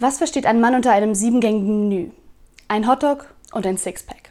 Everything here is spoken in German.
Was versteht ein Mann unter einem siebengängigen Menü? Ein Hotdog und ein Sixpack.